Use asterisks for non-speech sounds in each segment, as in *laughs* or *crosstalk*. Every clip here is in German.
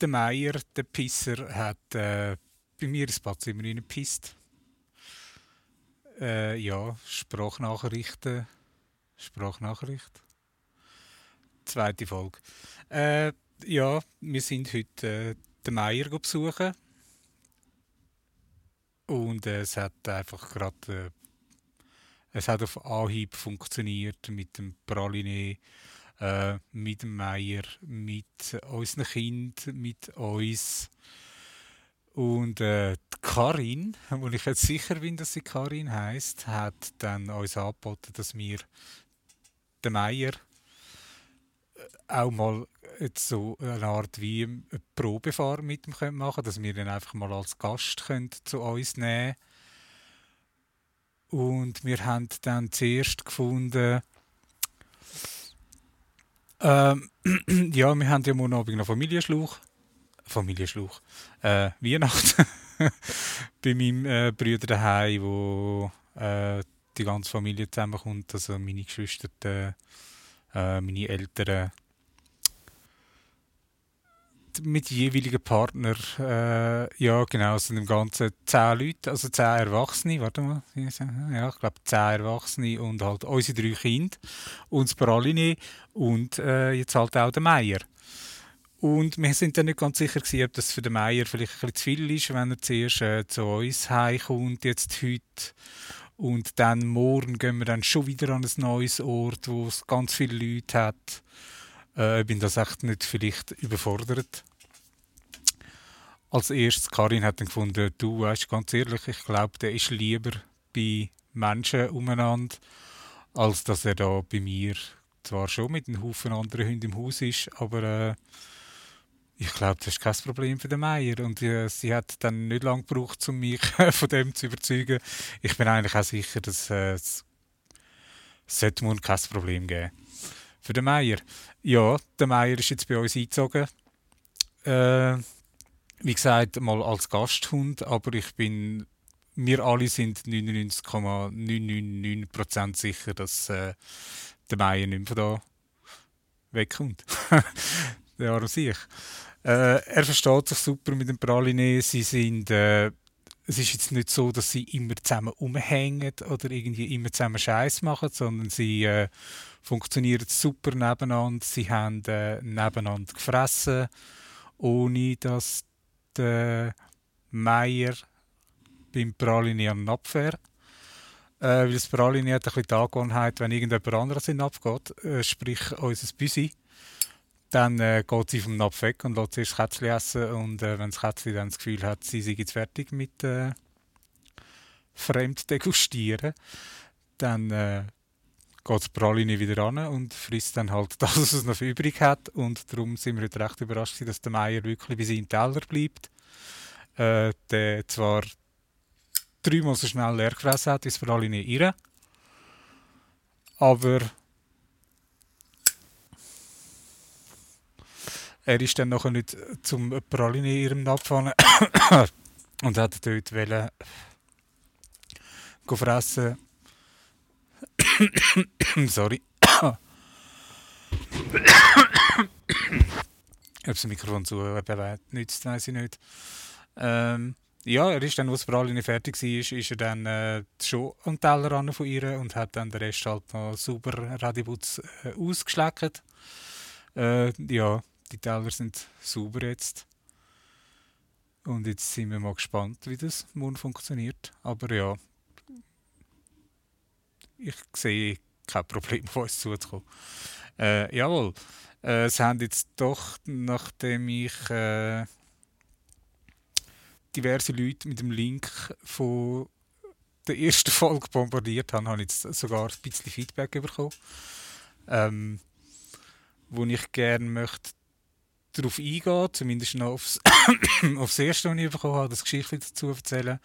der Meier, der Pisser, hat äh, bei mir ins Badzimmer reingepisst. Äh, ja, Sprachnachrichten. Sprachnachricht. Zweite Folge. Äh, ja, wir sind heute äh, den Meier besuchen. Und äh, es hat einfach gerade. Äh, es hat auf Anhieb funktioniert mit dem Praline, äh, mit Meier, mit unseren Kindern, mit uns. Und äh, die Karin, *laughs* wo ich jetzt sicher bin, dass sie Karin heißt, hat dann uns angeboten, dass wir den Meier auch mal jetzt so eine Art wie eine Probefahrt mit ihm können machen dass wir ihn einfach mal als Gast können zu uns nehmen Und wir haben dann zuerst gefunden, ähm, *clears throat* ja, wir haben ja morgen Abend noch Familienschluch. Familienschluch. Äh, Weihnachten. *laughs* bei meinem äh, Bruder daheim, wo äh, die ganze Familie zusammenkommt, also meine Geschwister, äh, meine Eltern, mit jeweiligen Partner, äh, ja genau, sind im Ganzen zehn Leute, also zehn Erwachsene, warte mal, ja, ich glaube zehn Erwachsene und halt unsere drei Kinder und das Praline und äh, jetzt halt auch der Meier. Und wir sind dann nicht ganz sicher gewesen, ob das für den Meier vielleicht ein bisschen zu viel ist, wenn er zuerst äh, zu uns heimkommt, jetzt heute. Und dann morgen gehen wir dann schon wieder an ein neues Ort, wo es ganz viele Leute hat. Äh, ich bin das echt nicht vielleicht überfordert. Als erstes, Karin hat dann gefunden, du weißt ganz ehrlich, ich glaube, der ist lieber bei Menschen umeinander, als dass er da bei mir zwar schon mit einem Haufen anderen Hunden im Haus ist, aber äh, ich glaube, das ist kein Problem für den Meier. Und äh, sie hat dann nicht lange gebraucht, um mich *laughs* von dem zu überzeugen. Ich bin eigentlich auch sicher, dass äh, es sollte kein Problem geben für den Meier. Ja, der Meier ist jetzt bei uns eingezogen. Äh, wie gesagt, mal als Gasthund, aber ich bin, wir alle sind 99,999% sicher, dass äh, der Meier nicht mehr da wegkommt. der arme sich. Äh, er versteht sich super mit dem Praline. Sie sind, äh, es ist jetzt nicht so, dass sie immer zusammen umhängen oder irgendwie immer zusammen Scheiß machen, sondern sie äh, funktionieren super nebeneinander. Sie haben äh, nebeneinander gefressen, ohne dass der Meier beim Praline an den Abwehr. Äh, weil das Praline hat ein bisschen die Angewohnheit, wenn irgendjemand anderes in den abgeht, äh, sprich unser Büsi, dann äh, geht sie vom Napf weg und lässt zuerst das Kätzchen essen. Und äh, wenn das Kätzchen dann das Gefühl hat, sie sei jetzt fertig mit äh, fremd degustieren, dann äh, geht das Praline wieder an und frisst dann halt *laughs* das, was es noch übrig hat. Und darum sind wir heute recht überrascht, dass der Meier wirklich bei seinem Teller bleibt. Äh, der zwar dreimal so schnell leer gefressen hat, das Praline ihre. Aber er ist dann nachher nicht zum Praline in ihrem abgefahren *coughs* und hat dort wollen fressen. *coughs* Sorry. *coughs* Ob das Mikrofon zu bewegt nützt, weiß ich nicht. Ähm, ja, er ist dann, als Praline fertig war, ist er dann äh, schon am Teller von ihr und hat dann den Rest halt noch super Radibutz äh, ausgeschleckt. Äh, ja, die Teller sind sauber jetzt. Und jetzt sind wir mal gespannt, wie das morgen funktioniert. Aber ja, ich sehe kein Problem, auf uns zuzukommen. Äh, jawohl, äh, es haben jetzt doch, nachdem ich äh, diverse Leute mit dem Link von der ersten Folge bombardiert habe, habe ich jetzt sogar ein bisschen Feedback bekommen. Ähm, wo ich gerne möchte darauf eingehen, zumindest noch aufs, *coughs* aufs erste, was ich bekommen habe, das Geschichte dazu erzählen.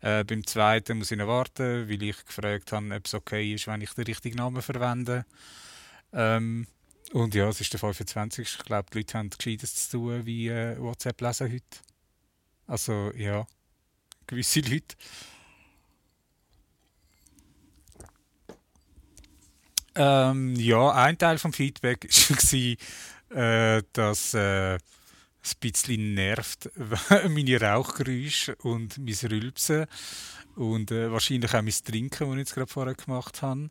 Äh, beim zweiten muss ich noch warten, weil ich gefragt habe, ob es okay ist, wenn ich den richtigen Namen verwende. Ähm, und ja, es ist der 25. Ich glaube, die Leute haben Gescheites zu tun, wie äh, WhatsApp lesen heute. Also, ja, gewisse *laughs* Leute. Ähm, ja, ein Teil vom Feedback *laughs* war, äh, dass äh, bisschen nervt *laughs* meine Rauchgeräusche und mein Rülpsen und äh, wahrscheinlich auch mein Trinken, das ich jetzt gerade vorher gemacht habe.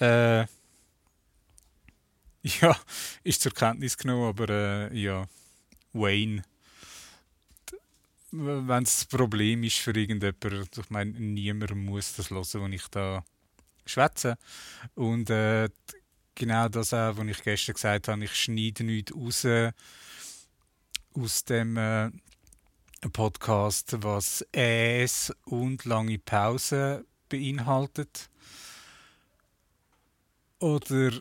Äh, *laughs* ja, ist zur Kenntnis genommen, aber äh, ja, Wayne. Wenn es das Problem ist für irgendjemanden, ich meine, niemand muss das hören, was ich da schwätze. Und äh, genau das auch, was ich gestern gesagt habe, ich schneide nichts raus aus dem äh, Podcast, was Äs und lange Pausen beinhaltet. Oder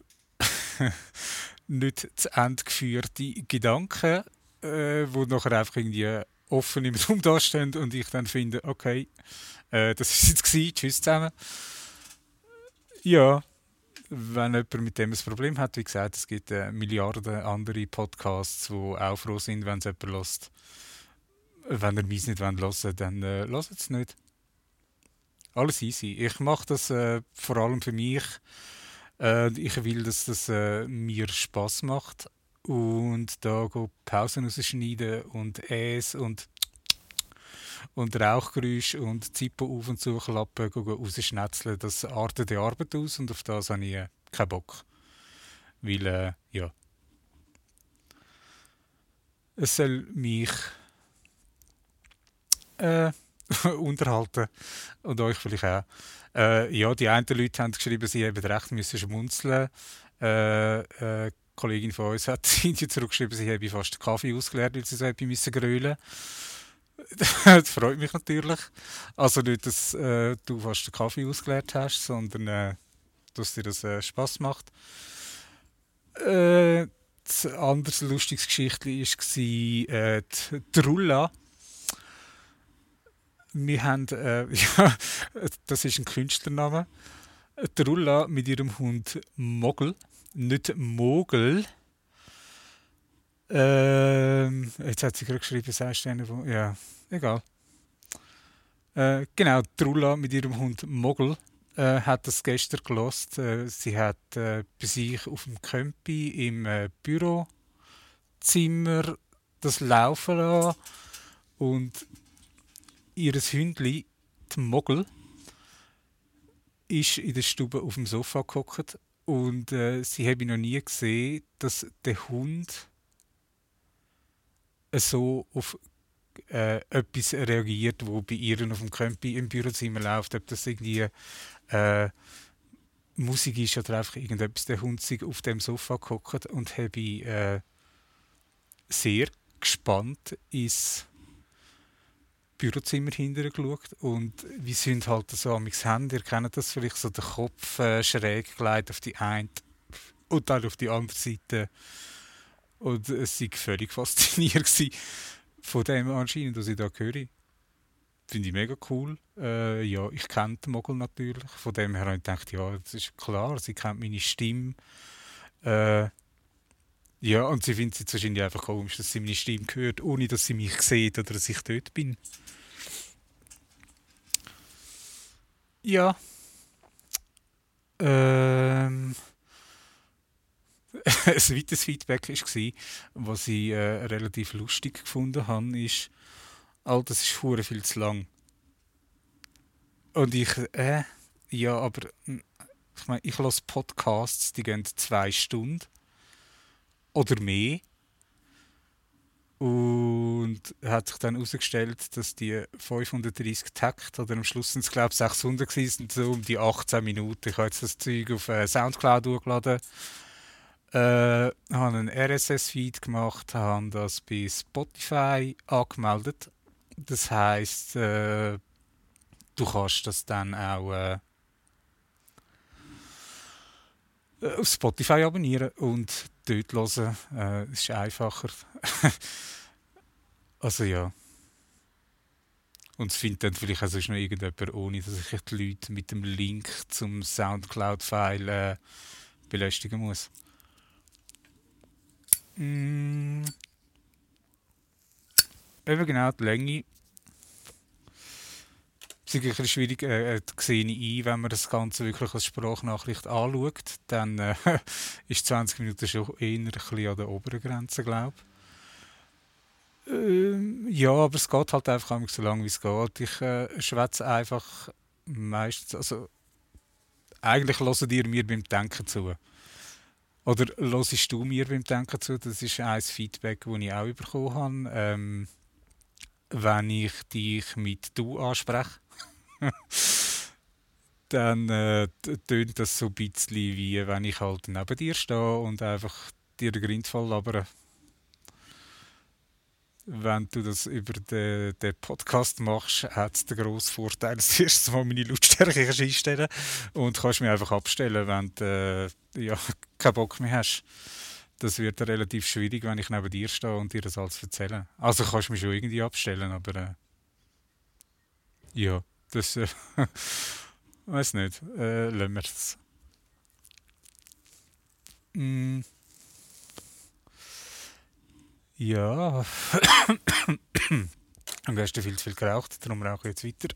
*laughs* nicht zu Ende geführte Gedanken, äh, wo nachher einfach irgendwie offen im Raum dastehen und ich dann finde, okay, äh, das ist jetzt gewesen, tschüss zusammen. Ja, wenn jemand mit dem ein Problem hat, wie gesagt, es gibt äh, Milliarden andere Podcasts, die auch froh sind, wenn es jemand lässt. Wenn er mich nicht hören will, dann äh, es nicht. Alles easy. Ich mache das äh, vor allem für mich. Äh, ich will, dass das äh, mir Spaß macht. Und da go Pausen rausschneiden und Äs und und Rauchgeräusche und Zippo auf und zu klappen, rausschnetzeln, das artet die Arbeit aus und auf das habe ich äh, keinen Bock. Weil, äh, ja. Es soll mich äh, *laughs* unterhalten und euch vielleicht auch. Äh, ja, die einen Leute haben geschrieben, sie hätten recht müssen schmunzeln. Äh, äh, Kollegin von uns hat *laughs* zurückgeschrieben, sie habe fast den Kaffee ausgeleert, weil sie so müssen grölen *laughs* das freut mich natürlich. Also nicht, dass äh, du fast den Kaffee ausgeleert hast, sondern äh, dass dir das äh, Spaß macht. Äh, das andere lustiges Geschichte war äh, die, die Rulla. Wir haben, äh, *laughs* ja, das ist ein Künstlername, die Rulla mit ihrem Hund Mogel, nicht Mogel, ähm, jetzt hat sie gerade geschrieben, sagst du eine, ja, egal. Äh, genau, Trulla mit ihrem Hund Mogel äh, hat das gestern gelost. Äh, sie hat äh, bei sich auf dem Kömpi im äh, Bürozimmer das laufen lassen und ihr Hündli, die Mogel, ist in der Stube auf dem Sofa gehockt und äh, sie habe noch nie gesehen, dass der Hund so auf äh, etwas reagiert, wo bei ihr auf dem Krempi im Bürozimmer läuft, ob das irgendwie äh, Musik ist oder einfach irgendetwas. Der Hund sich auf dem Sofa gehockt und habe äh, sehr gespannt ins Bürozimmer hinterher geschaut und wie sind halt so am Hände, ihr kennt das vielleicht, so der Kopf äh, schräg gelegt auf die eine und dann auf die andere Seite und es war völlig fasziniert von dem anscheinend, was ich da höre. Finde ich mega cool. Äh, ja, ich kenne den Mogel natürlich. Von dem her habe ich gedacht, ja, das ist klar, sie kennt meine Stimme. Äh, ja, und sie findet es wahrscheinlich einfach komisch, dass sie meine Stimme hört, ohne dass sie mich sieht oder dass ich dort bin. Ja. Ähm *laughs* ein weiteres Feedback war, was ich äh, relativ lustig gefunden habe, ist, all das ist hure viel zu lang. Und ich, äh, ja, aber hm, ich meine, ich lasse Podcasts, die gehen zwei Stunden oder mehr. Und hat sich dann herausgestellt, dass die 530 Takt oder am Schluss sind es glaube ich 600 sind so um die 18 Minuten. Ich habe jetzt das Zeug auf äh, Soundcloud hochgeladen äh, habe einen RSS-Feed gemacht, habe das bei Spotify angemeldet. Das heißt, äh, du kannst das dann auch äh, auf Spotify abonnieren und dort hören. Äh, ist einfacher. *laughs* also ja. Und es findet dann vielleicht auch sonst noch irgendjemand, ohne dass ich die Leute mit dem Link zum Soundcloud-File äh, belästigen muss. Mm. Eben genau, die Länge. Es ist ein bisschen schwierig, äh, sehe ich ein, wenn man das Ganze wirklich als Sprachnachricht anschaut. Dann äh, *laughs* ist 20 Minuten schon eher ein an der oberen Grenze, glaube ich. Ähm, ja, aber es geht halt einfach so lange, wie es geht. Ich äh, schwätze einfach meistens, also eigentlich hören dir mir beim Denken zu. Oder hörst du mir beim Denken zu? Das ist ein Feedback, das ich auch bekommen habe. Ähm, wenn ich dich mit «du» anspreche, *laughs* dann äh, tönt das so ein bisschen wie wenn ich halt neben dir stehe und einfach dir den Grind voll labere wenn du das über den, den Podcast machst, hat es den grossen Vorteil, *laughs* dass du erst mal meine Lautstärke einstellen und kannst mich einfach abstellen, wenn du äh, ja, keinen Bock mehr hast. Das wird relativ schwierig, wenn ich neben dir stehe und dir das alles erzähle. Also kannst du mich schon irgendwie abstellen, aber äh, ja, das äh, *laughs* weiß nicht. Äh, lassen wir es. Mm. Ja. Du hast viel zu viel geraucht, darum rauche ich jetzt weiter.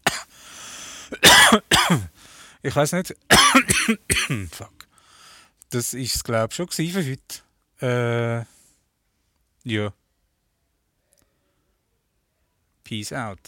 ich weiß nicht. Fuck. Das ist es, glaube ich, schon für heute. Äh, ja. Peace out.